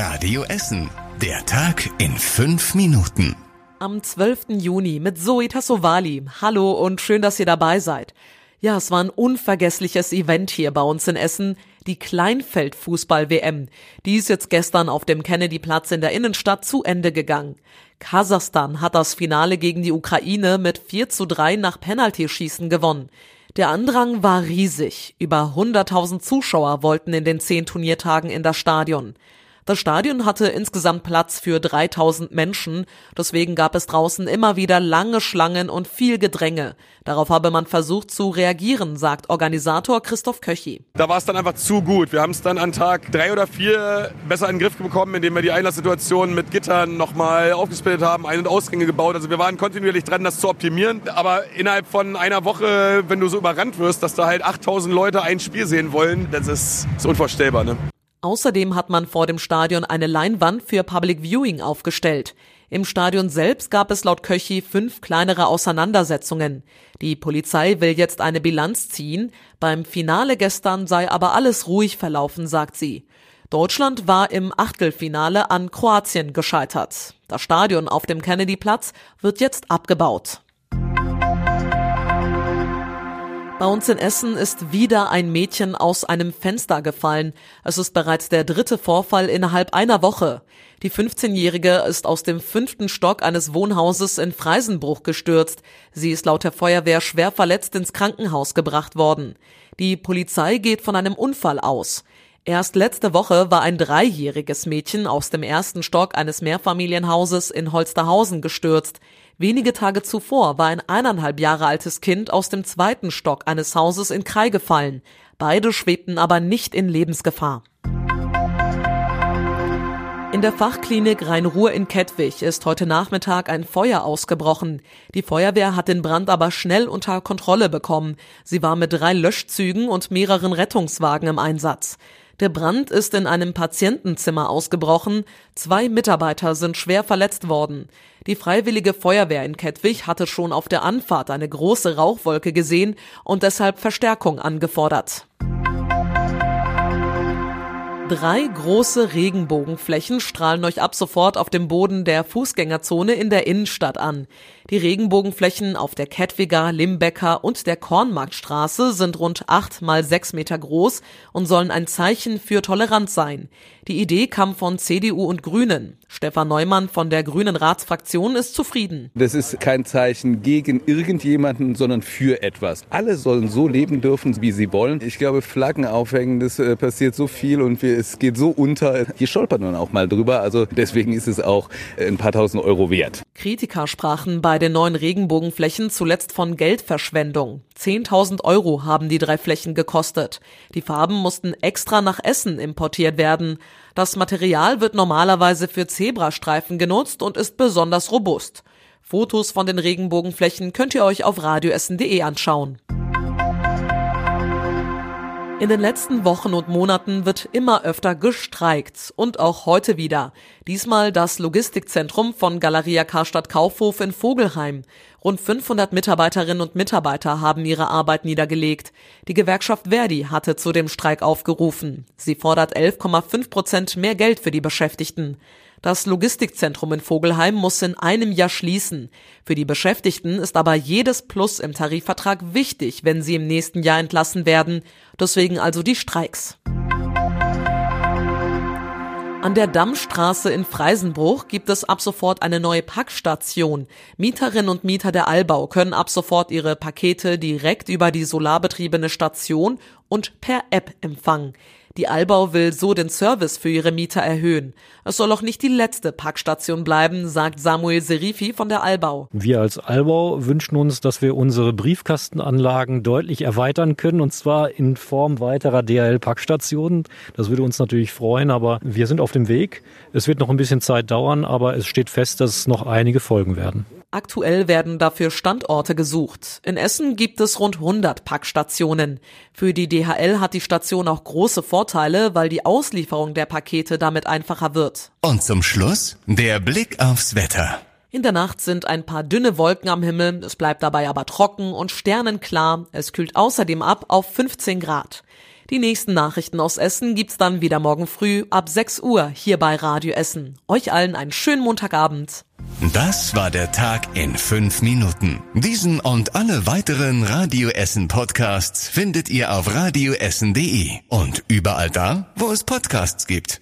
Radio Essen. Der Tag in fünf Minuten. Am 12. Juni mit Zoe Tassovali. Hallo und schön, dass ihr dabei seid. Ja, es war ein unvergessliches Event hier bei uns in Essen, die Kleinfeldfußball-WM. Die ist jetzt gestern auf dem Kennedy-Platz in der Innenstadt zu Ende gegangen. Kasachstan hat das Finale gegen die Ukraine mit 4 zu 3 nach Penaltyschießen gewonnen. Der Andrang war riesig. Über 100.000 Zuschauer wollten in den zehn Turniertagen in das Stadion. Das Stadion hatte insgesamt Platz für 3000 Menschen, deswegen gab es draußen immer wieder lange Schlangen und viel Gedränge. Darauf habe man versucht zu reagieren, sagt Organisator Christoph Köchi. Da war es dann einfach zu gut. Wir haben es dann an Tag drei oder vier besser in den Griff bekommen, indem wir die Einlasssituation mit Gittern nochmal aufgesplittet haben, Ein- und Ausgänge gebaut. Also wir waren kontinuierlich dran, das zu optimieren. Aber innerhalb von einer Woche, wenn du so überrannt wirst, dass da halt 8000 Leute ein Spiel sehen wollen, das ist, ist unvorstellbar. Ne? Außerdem hat man vor dem Stadion eine Leinwand für Public Viewing aufgestellt. Im Stadion selbst gab es laut Köchi fünf kleinere Auseinandersetzungen. Die Polizei will jetzt eine Bilanz ziehen. Beim Finale gestern sei aber alles ruhig verlaufen, sagt sie. Deutschland war im Achtelfinale an Kroatien gescheitert. Das Stadion auf dem Kennedy-Platz wird jetzt abgebaut. Bei uns in Essen ist wieder ein Mädchen aus einem Fenster gefallen. Es ist bereits der dritte Vorfall innerhalb einer Woche. Die 15-Jährige ist aus dem fünften Stock eines Wohnhauses in Freisenbruch gestürzt. Sie ist laut der Feuerwehr schwer verletzt ins Krankenhaus gebracht worden. Die Polizei geht von einem Unfall aus. Erst letzte Woche war ein dreijähriges Mädchen aus dem ersten Stock eines Mehrfamilienhauses in Holsterhausen gestürzt. Wenige Tage zuvor war ein eineinhalb Jahre altes Kind aus dem zweiten Stock eines Hauses in Krai gefallen. Beide schwebten aber nicht in Lebensgefahr. In der Fachklinik Rhein-Ruhr in Kettwig ist heute Nachmittag ein Feuer ausgebrochen. Die Feuerwehr hat den Brand aber schnell unter Kontrolle bekommen. Sie war mit drei Löschzügen und mehreren Rettungswagen im Einsatz. Der Brand ist in einem Patientenzimmer ausgebrochen. Zwei Mitarbeiter sind schwer verletzt worden. Die Freiwillige Feuerwehr in Kettwig hatte schon auf der Anfahrt eine große Rauchwolke gesehen und deshalb Verstärkung angefordert. Drei große Regenbogenflächen strahlen euch ab sofort auf dem Boden der Fußgängerzone in der Innenstadt an. Die Regenbogenflächen auf der Kettwiger, Limbecker und der Kornmarktstraße sind rund acht mal sechs Meter groß und sollen ein Zeichen für Toleranz sein. Die Idee kam von CDU und Grünen. Stefan Neumann von der Grünen Ratsfraktion ist zufrieden. Das ist kein Zeichen gegen irgendjemanden, sondern für etwas. Alle sollen so leben dürfen, wie sie wollen. Ich glaube, Flaggen aufhängen, das äh, passiert so viel und wir, es geht so unter. Wir stolpern dann auch mal drüber. Also deswegen ist es auch ein paar tausend Euro wert. Kritiker sprachen bei den neuen Regenbogenflächen zuletzt von Geldverschwendung. 10.000 Euro haben die drei Flächen gekostet. Die Farben mussten extra nach Essen importiert werden. Das Material wird normalerweise für Zebrastreifen genutzt und ist besonders robust. Fotos von den Regenbogenflächen könnt ihr euch auf radioessen.de anschauen. In den letzten Wochen und Monaten wird immer öfter gestreikt und auch heute wieder. Diesmal das Logistikzentrum von Galeria Karstadt Kaufhof in Vogelheim. Rund 500 Mitarbeiterinnen und Mitarbeiter haben ihre Arbeit niedergelegt. Die Gewerkschaft Verdi hatte zu dem Streik aufgerufen. Sie fordert 11,5 Prozent mehr Geld für die Beschäftigten. Das Logistikzentrum in Vogelheim muss in einem Jahr schließen. Für die Beschäftigten ist aber jedes Plus im Tarifvertrag wichtig, wenn sie im nächsten Jahr entlassen werden. Deswegen also die Streiks. An der Dammstraße in Freisenbruch gibt es ab sofort eine neue Packstation. Mieterinnen und Mieter der Allbau können ab sofort ihre Pakete direkt über die solarbetriebene Station und per App empfangen. Die Allbau will so den Service für ihre Mieter erhöhen. Es soll auch nicht die letzte Packstation bleiben, sagt Samuel Serifi von der Allbau. Wir als Allbau wünschen uns, dass wir unsere Briefkastenanlagen deutlich erweitern können und zwar in Form weiterer DHL-Packstationen. Das würde uns natürlich freuen, aber wir sind auf dem Weg. Es wird noch ein bisschen Zeit dauern, aber es steht fest, dass noch einige folgen werden. Aktuell werden dafür Standorte gesucht. In Essen gibt es rund 100 Packstationen. Für die DHL hat die Station auch große Vorteile, weil die Auslieferung der Pakete damit einfacher wird. Und zum Schluss der Blick aufs Wetter. In der Nacht sind ein paar dünne Wolken am Himmel, es bleibt dabei aber trocken und sternenklar. Es kühlt außerdem ab auf 15 Grad. Die nächsten Nachrichten aus Essen gibt's dann wieder morgen früh ab 6 Uhr hier bei Radio Essen. Euch allen einen schönen Montagabend. Das war der Tag in fünf Minuten. Diesen und alle weiteren Radio Essen Podcasts findet ihr auf radioessen.de und überall da, wo es Podcasts gibt.